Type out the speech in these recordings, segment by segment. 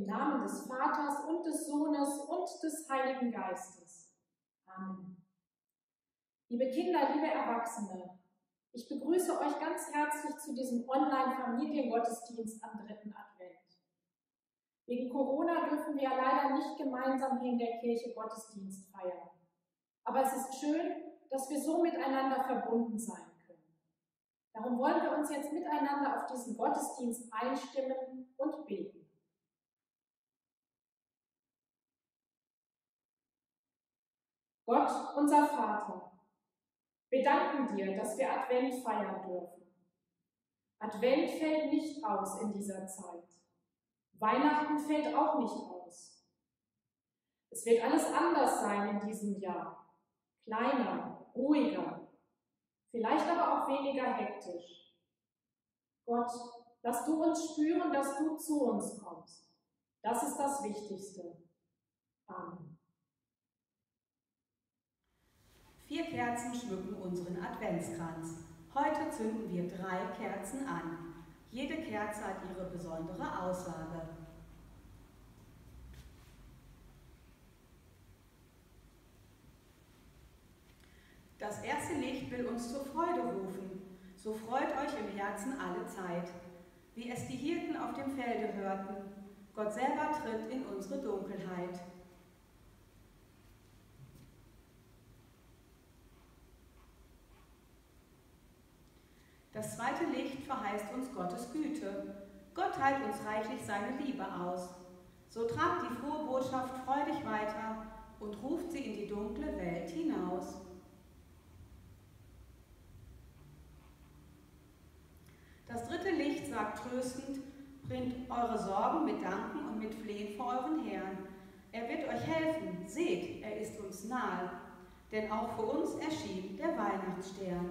Im Namen des Vaters und des Sohnes und des Heiligen Geistes. Amen. Liebe Kinder, liebe Erwachsene, ich begrüße euch ganz herzlich zu diesem Online-Familiengottesdienst am dritten Advent. Wegen Corona dürfen wir ja leider nicht gemeinsam hier in der Kirche Gottesdienst feiern. Aber es ist schön, dass wir so miteinander verbunden sein können. Darum wollen wir uns jetzt miteinander auf diesen Gottesdienst einstimmen und beten. Gott, unser Vater, wir danken dir, dass wir Advent feiern dürfen. Advent fällt nicht aus in dieser Zeit. Weihnachten fällt auch nicht aus. Es wird alles anders sein in diesem Jahr. Kleiner, ruhiger, vielleicht aber auch weniger hektisch. Gott, lass du uns spüren, dass du zu uns kommst. Das ist das Wichtigste. Amen. Vier Kerzen schmücken unseren Adventskranz. Heute zünden wir drei Kerzen an. Jede Kerze hat ihre besondere Aussage. Das erste Licht will uns zur Freude rufen. So freut euch im Herzen alle Zeit. Wie es die Hirten auf dem Felde hörten, Gott selber tritt in unsere Dunkelheit. Das zweite Licht verheißt uns Gottes Güte. Gott teilt uns reichlich seine Liebe aus. So tragt die frohe Botschaft freudig weiter und ruft sie in die dunkle Welt hinaus. Das dritte Licht sagt tröstend, bringt eure Sorgen mit Danken und mit Flehen vor euren Herrn. Er wird euch helfen, seht, er ist uns nahe, denn auch für uns erschien der Weihnachtsstern.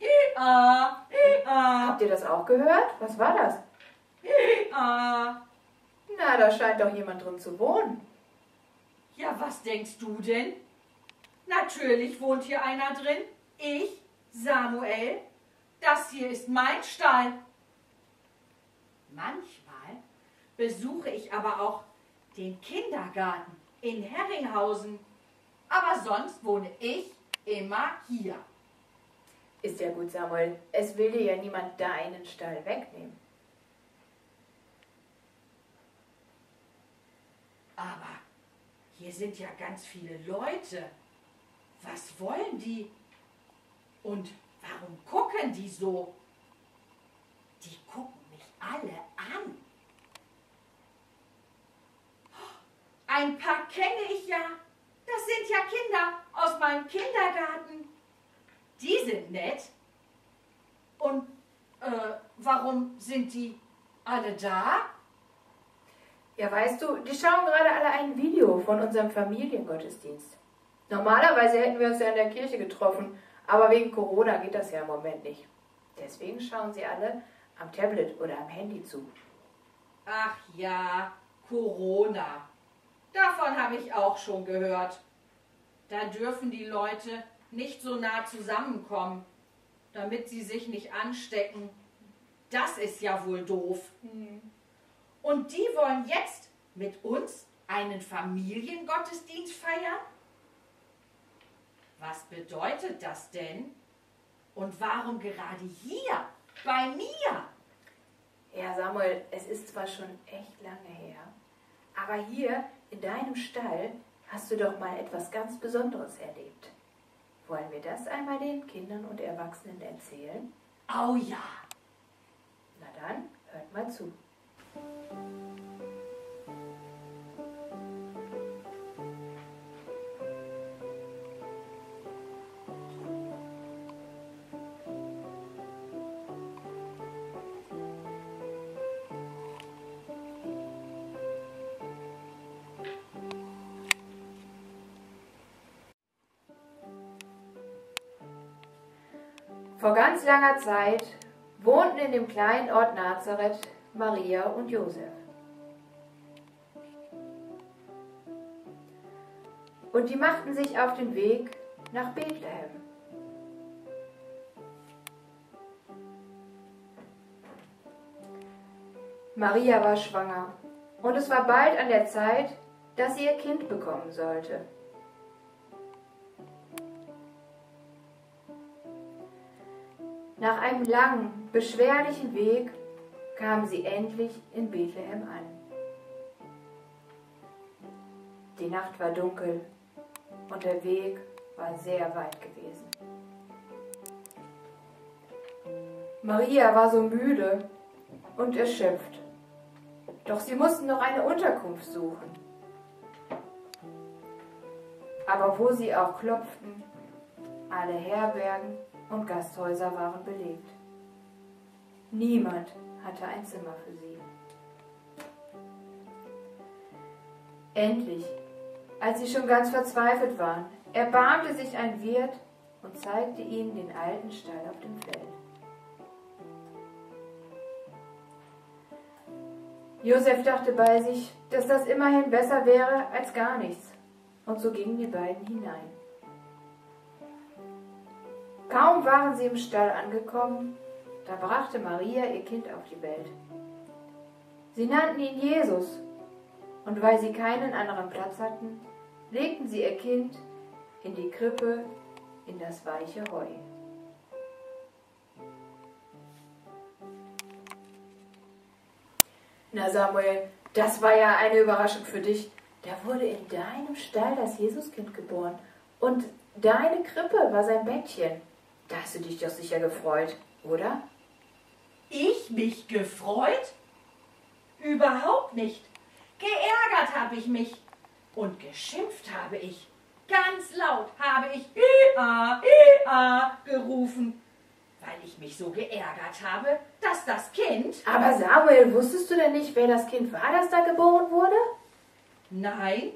Ia, ia. Habt ihr das auch gehört? Was war das? Ia. Na, da scheint doch jemand drin zu wohnen. Ja, was denkst du denn? Natürlich wohnt hier einer drin. Ich, Samuel. Das hier ist mein Stall. Manchmal besuche ich aber auch den Kindergarten in Herringhausen. Aber sonst wohne ich immer hier. Ist ja gut, Samuel. Es will dir ja niemand deinen Stall wegnehmen. Aber hier sind ja ganz viele Leute. Was wollen die? Und warum gucken die so? Die gucken mich alle an. Ein paar kenne ich ja. das sind ja Kinder aus meinem Kindergarten. Die sind nett. Und äh, warum sind die alle da? Ja, weißt du, die schauen gerade alle ein Video von unserem Familiengottesdienst. Normalerweise hätten wir uns ja in der Kirche getroffen, aber wegen Corona geht das ja im Moment nicht. Deswegen schauen sie alle am Tablet oder am Handy zu. Ach ja, Corona. Davon habe ich auch schon gehört. Da dürfen die Leute nicht so nah zusammenkommen, damit sie sich nicht anstecken. Das ist ja wohl doof. Und die wollen jetzt mit uns einen Familiengottesdienst feiern? Was bedeutet das denn? Und warum gerade hier, bei mir? Ja, Samuel, es ist zwar schon echt lange her, aber hier in deinem Stall hast du doch mal etwas ganz Besonderes erlebt. Wollen wir das einmal den Kindern und Erwachsenen erzählen? Oh ja, Na dann, hört mal zu. Vor ganz langer Zeit wohnten in dem kleinen Ort Nazareth Maria und Josef. Und die machten sich auf den Weg nach Bethlehem. Maria war schwanger und es war bald an der Zeit, dass sie ihr Kind bekommen sollte. Nach einem langen, beschwerlichen Weg kamen sie endlich in Bethlehem an. Die Nacht war dunkel und der Weg war sehr weit gewesen. Maria war so müde und erschöpft, doch sie mussten noch eine Unterkunft suchen. Aber wo sie auch klopften, alle Herbergen und Gasthäuser waren belegt. Niemand hatte ein Zimmer für sie. Endlich, als sie schon ganz verzweifelt waren, erbarmte sich ein Wirt und zeigte ihnen den alten Stall auf dem Feld. Josef dachte bei sich, dass das immerhin besser wäre als gar nichts, und so gingen die beiden hinein. Kaum waren sie im Stall angekommen, da brachte Maria ihr Kind auf die Welt. Sie nannten ihn Jesus, und weil sie keinen anderen Platz hatten, legten sie ihr Kind in die Krippe in das weiche Heu. Na Samuel, das war ja eine Überraschung für dich. Da wurde in deinem Stall das Jesuskind geboren und deine Krippe war sein Bettchen. Da hast du dich doch sicher gefreut, oder? ich mich gefreut? Überhaupt nicht. Geärgert habe ich mich und geschimpft habe ich. Ganz laut habe ich Ia, Ia gerufen, weil ich mich so geärgert habe, dass das Kind. Aber Samuel, wusstest du denn nicht, wer das Kind war, das da geboren wurde? Nein,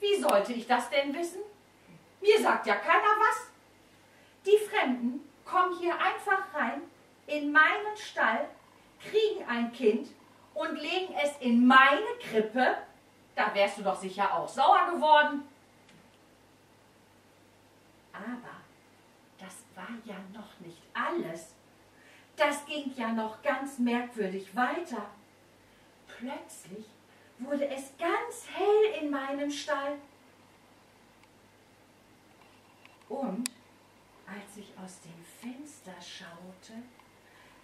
wie sollte ich das denn wissen? Mir sagt ja keiner was. Die Fremden kommen hier einfach rein in meinen Stall, kriegen ein Kind und legen es in meine Krippe. Da wärst du doch sicher auch sauer geworden. Aber das war ja noch nicht alles. Das ging ja noch ganz merkwürdig weiter. Plötzlich wurde es ganz hell in meinem Stall. Und als ich aus dem Fenster schaute,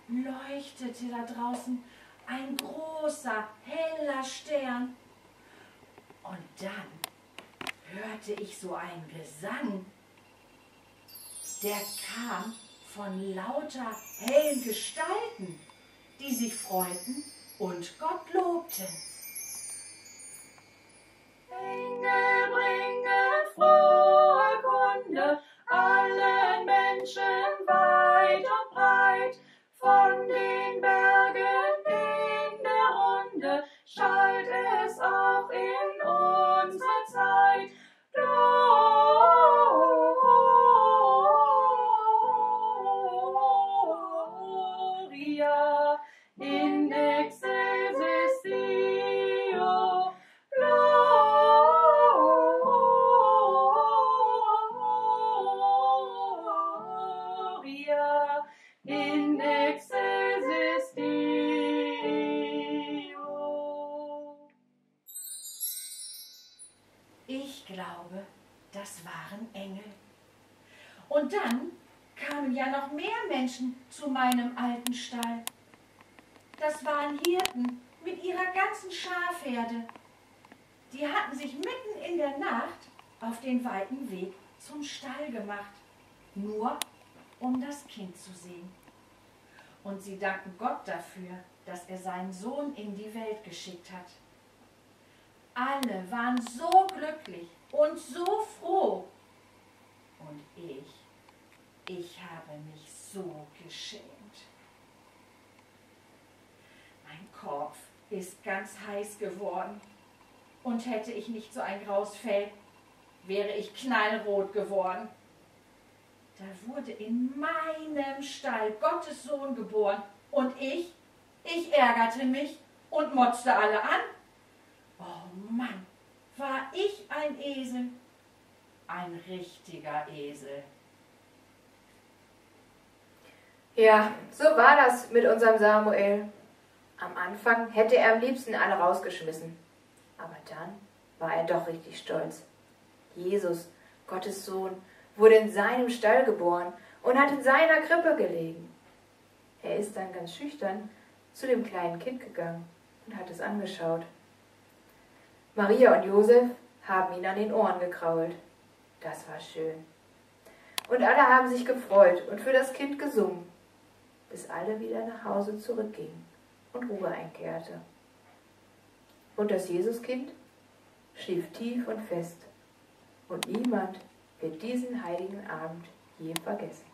leuchtete da draußen ein großer, heller Stern. Und dann hörte ich so einen Gesang. Der kam von lauter hellen Gestalten, die sich freuten und Gott lobten. Engel bringen frohe Kunde allen Menschen weit und breit. Von den Bergen in der Runde schallt es auch in unserer Zeit. Weiten Weg zum Stall gemacht, nur um das Kind zu sehen. Und sie danken Gott dafür, dass er seinen Sohn in die Welt geschickt hat. Alle waren so glücklich und so froh. Und ich, ich habe mich so geschämt. Mein Kopf ist ganz heiß geworden. Und hätte ich nicht so ein graues Fell, wäre ich knallrot geworden. Da wurde in meinem Stall Gottes Sohn geboren. Und ich, ich ärgerte mich und motzte alle an. Oh Mann, war ich ein Esel. Ein richtiger Esel. Ja, so war das mit unserem Samuel. Am Anfang hätte er am liebsten alle rausgeschmissen. Aber dann war er doch richtig stolz. Jesus, Gottes Sohn, wurde in seinem Stall geboren und hat in seiner Krippe gelegen. Er ist dann ganz schüchtern zu dem kleinen Kind gegangen und hat es angeschaut. Maria und Josef haben ihn an den Ohren gekrault. Das war schön. Und alle haben sich gefreut und für das Kind gesungen, bis alle wieder nach Hause zurückgingen und Ruhe einkehrte. Und das Jesuskind schlief tief und fest, und niemand wird diesen heiligen Abend je vergessen.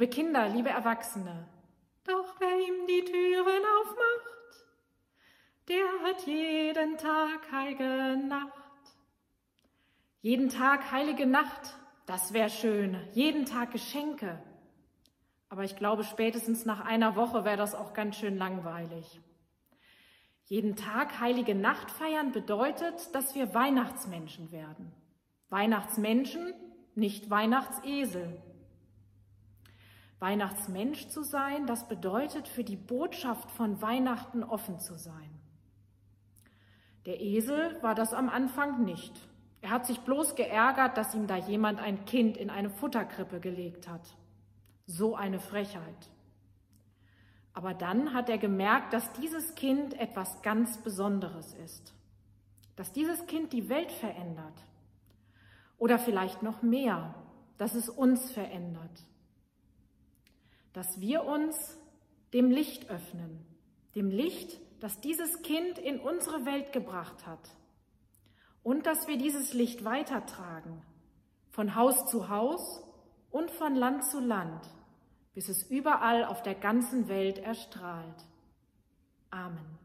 Liebe Kinder, liebe Erwachsene. Doch wer ihm die Türen aufmacht, der hat jeden Tag heilige Nacht. Jeden Tag heilige Nacht, das wäre schön. Jeden Tag Geschenke. Aber ich glaube, spätestens nach einer Woche wäre das auch ganz schön langweilig. Jeden Tag heilige Nacht feiern bedeutet, dass wir Weihnachtsmenschen werden. Weihnachtsmenschen, nicht Weihnachtsesel. Weihnachtsmensch zu sein, das bedeutet, für die Botschaft von Weihnachten offen zu sein. Der Esel war das am Anfang nicht. Er hat sich bloß geärgert, dass ihm da jemand ein Kind in eine Futterkrippe gelegt hat. So eine Frechheit. Aber dann hat er gemerkt, dass dieses Kind etwas ganz Besonderes ist. Dass dieses Kind die Welt verändert. Oder vielleicht noch mehr, dass es uns verändert dass wir uns dem Licht öffnen, dem Licht, das dieses Kind in unsere Welt gebracht hat und dass wir dieses Licht weitertragen, von Haus zu Haus und von Land zu Land, bis es überall auf der ganzen Welt erstrahlt. Amen.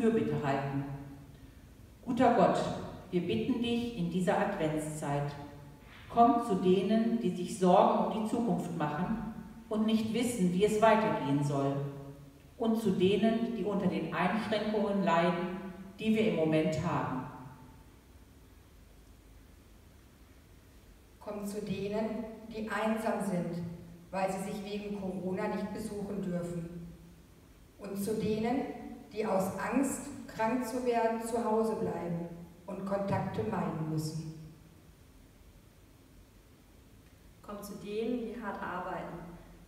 Fürbitte halten. Guter Gott, wir bitten dich in dieser Adventszeit, komm zu denen, die sich Sorgen um die Zukunft machen und nicht wissen, wie es weitergehen soll, und zu denen, die unter den Einschränkungen leiden, die wir im Moment haben. Komm zu denen, die einsam sind, weil sie sich wegen Corona nicht besuchen dürfen. Und zu denen, die aus Angst, krank zu werden, zu Hause bleiben und Kontakte meiden müssen. Komm zu denen, die hart arbeiten,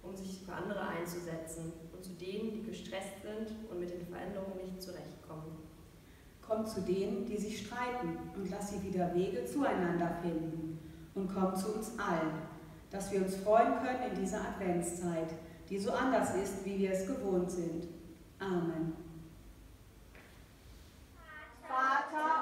um sich für andere einzusetzen und zu denen, die gestresst sind und mit den Veränderungen nicht zurechtkommen. Komm zu denen, die sich streiten und lass sie wieder Wege zueinander finden. Und komm zu uns allen, dass wir uns freuen können in dieser Adventszeit, die so anders ist, wie wir es gewohnt sind. Amen. Vater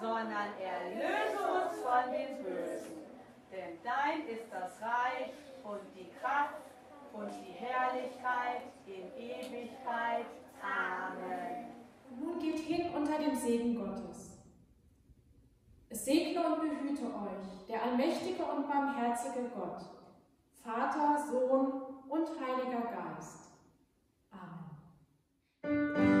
sondern erlöse uns von den Bösen. Denn dein ist das Reich und die Kraft und die Herrlichkeit in Ewigkeit. Amen. Nun geht hin unter dem Segen Gottes. Es segne und behüte euch der allmächtige und barmherzige Gott, Vater, Sohn und Heiliger Geist. Amen.